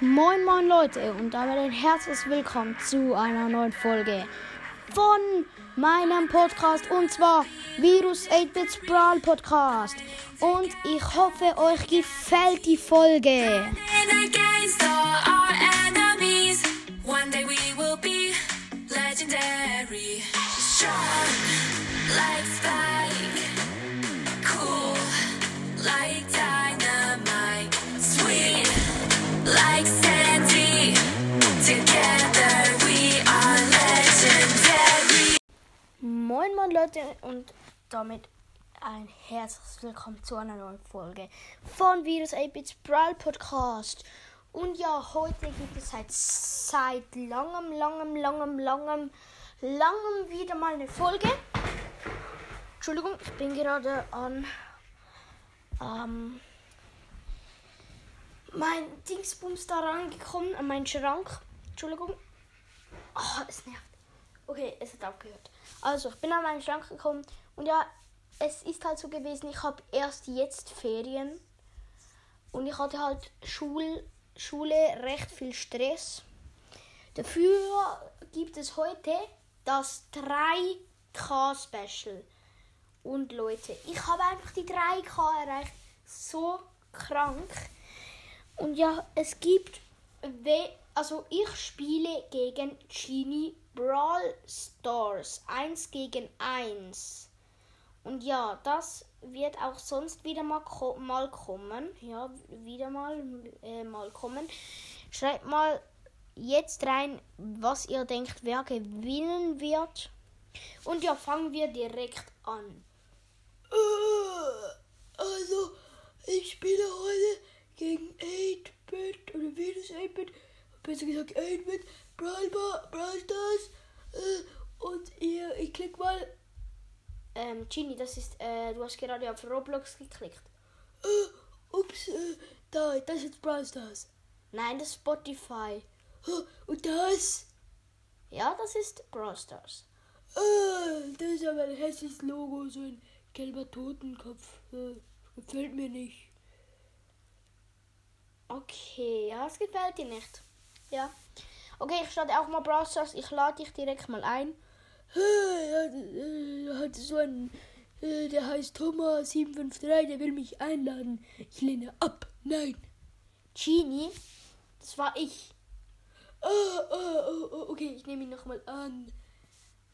Moin moin Leute und damit ein herzliches Willkommen zu einer neuen Folge von meinem Podcast und zwar Virus 8-Bits Brawl Podcast und ich hoffe euch gefällt die Folge. Moin Leute und damit ein herzliches Willkommen zu einer neuen Folge von Virus 8-Bits Brawl Podcast. Und ja, heute gibt es seit, seit langem, langem, langem, langem, langem wieder mal eine Folge. Entschuldigung, ich bin gerade an ähm, mein Dingsbums da rangekommen, an meinen Schrank. Entschuldigung. Oh, es nervt. Okay, es hat aufgehört. Also, ich bin an meinen Schrank gekommen und ja, es ist halt so gewesen, ich habe erst jetzt Ferien und ich hatte halt Schul, Schule recht viel Stress. Dafür gibt es heute das 3K-Special. Und Leute, ich habe einfach die 3K erreicht. So krank. Und ja, es gibt, we also ich spiele gegen Genie Brawl Stars 1 gegen 1. Und ja, das wird auch sonst wieder mal, ko mal kommen. Ja, wieder mal, äh, mal kommen. Schreibt mal jetzt rein, was ihr denkt, wer gewinnen wird. Und ja, fangen wir direkt an. Also, ich spiele heute gegen 8-Bit oder Venus 8-Bit, besser gesagt 8-Bit, Brawl, Bar- Brawl Stars. Äh, und ihr, ich klick mal, Ähm, Genie, das ist, äh, du hast gerade auf Roblox geklickt. äh, ups, äh, da, das ist jetzt Brawl Stars. Nein, das ist Spotify. Und das, Ja, das ist Brawl Stars. äh, das ist aber ein hässliches Logo, so ein gelber Totenkopf. Äh, gefällt mir nicht. Okay, ja, es gefällt dir nicht. Ja. Okay, ich starte auch mal Brawl. Ich lade dich direkt mal ein. Hat so ein, äh, der heißt Thomas753, der will mich einladen. Ich lehne ab. Nein. Genie, das war ich. Ah, oh, oh, okay, ich nehme ihn nochmal an.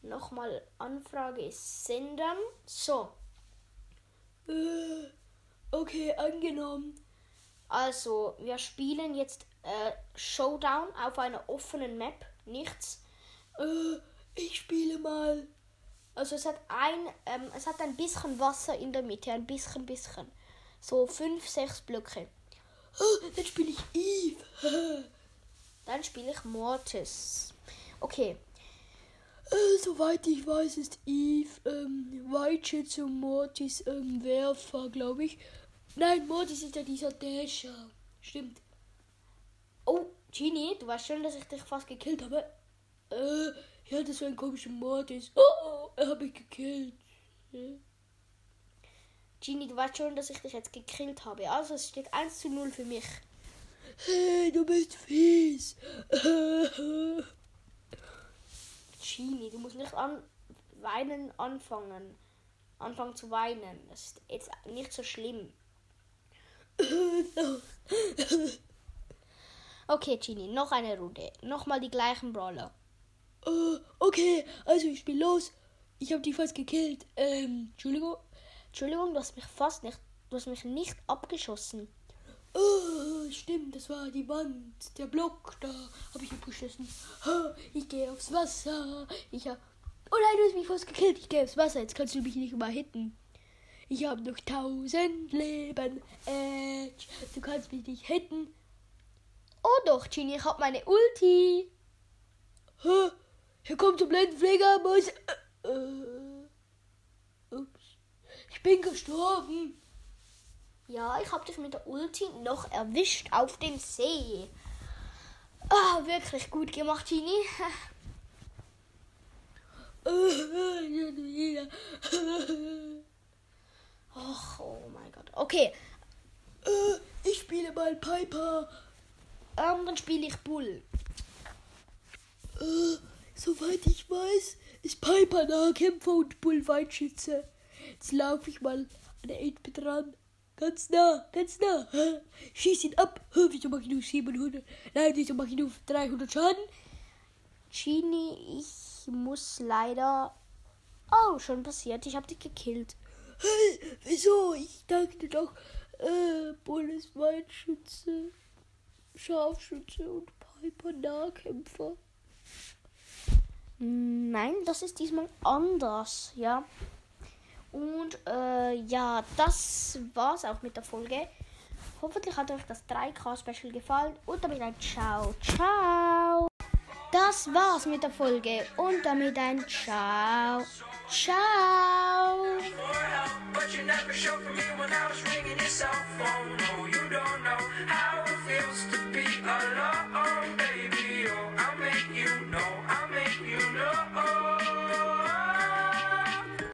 Nochmal Anfrage senden. So, Äh, okay, angenommen. also wir spielen jetzt äh, Showdown auf einer offenen Map. Nichts. Äh, ich spiele mal. Also es hat ein, ähm, es hat ein bisschen Wasser in der Mitte, ein bisschen, bisschen. So fünf, sechs Blöcke. Oh, dann spiele ich Eve. Dann spiele ich Mortis. Okay, Äh, soweit ich weiß, ist Eve ähm, Whiteschütze und Mortis ähm, Werfer, glaube ich. Nein, Mortis ist ja dieser Dasher. Stimmt. Oh, Genie, du weißt schon, dass ich dich fast gekillt Killt aber. Äh, ja, das war ein komischer Mortis. Oh, oh, er habe ich gekillt. Genie, du weißt schon, dass ich dich jetzt gekillt habe. Also es steht 1 zu 0 für mich. Hey, du bist fies. Genie, du musst nicht an weinen anfangen. Anfangen zu weinen. Das ist jetzt nicht so schlimm. Okay, Genie, noch eine Runde. Nochmal die gleichen Brawler. Äh, okay, also ich spiele los. Ich habe die fast gekillt. Ähm, Entschuldigung. Entschuldigung, du hast mich fast nicht. Du hast mich nicht abgeschossen. Oh, stimmt, das war die Wand, der Block, da habe ich abgeschossen. Oh, ich gehe aufs Wasser. Ich hab. Oh nein, du hast mich fast gekillt. Ich gehe aufs Wasser. Jetzt kannst du mich nicht mehr hitten. Ich habe noch tausend Leben. Edge, du kannst mich nicht hitten. Oh doch, Genie, ich hab meine Ulti. Oh, hier kommt der Blendenpfleger. Äh, äh, ups. Ich bin gestorben. Ja, ich hab dich mit der Ulti noch erwischt auf dem See. Ah, wirklich gut gemacht, Genie. Och, oh mein Gott. Okay, Äh, ich spiele mal Piper. Ähm, dann spiele ich Bull. Äh, soweit ich weiß, ist Piper Nahkämpfer und Bull Weitschütze. Jetzt laufe ich mal an der 8 dran. Ganz nah, ganz nah. Schieß ihn ab. Wieso mache ich nur 700? Nein, wieso mache ich nur 300 Schaden? Genie, ich muss leider. Oh, schon passiert. Ich habe dich gekillt. Hä, wieso? Ich dachte doch, äh, Bull ist Weitschütze, Scharfschütze und Piper Nahkämpfer. Nein, das ist diesmal anders, ja. Und äh, ja, das war's auch mit der Folge. Hoffentlich hat euch das 3K-Special gefallen und damit ein Ciao, ciao. Das war's mit der Folge und damit ein Ciao, ciao.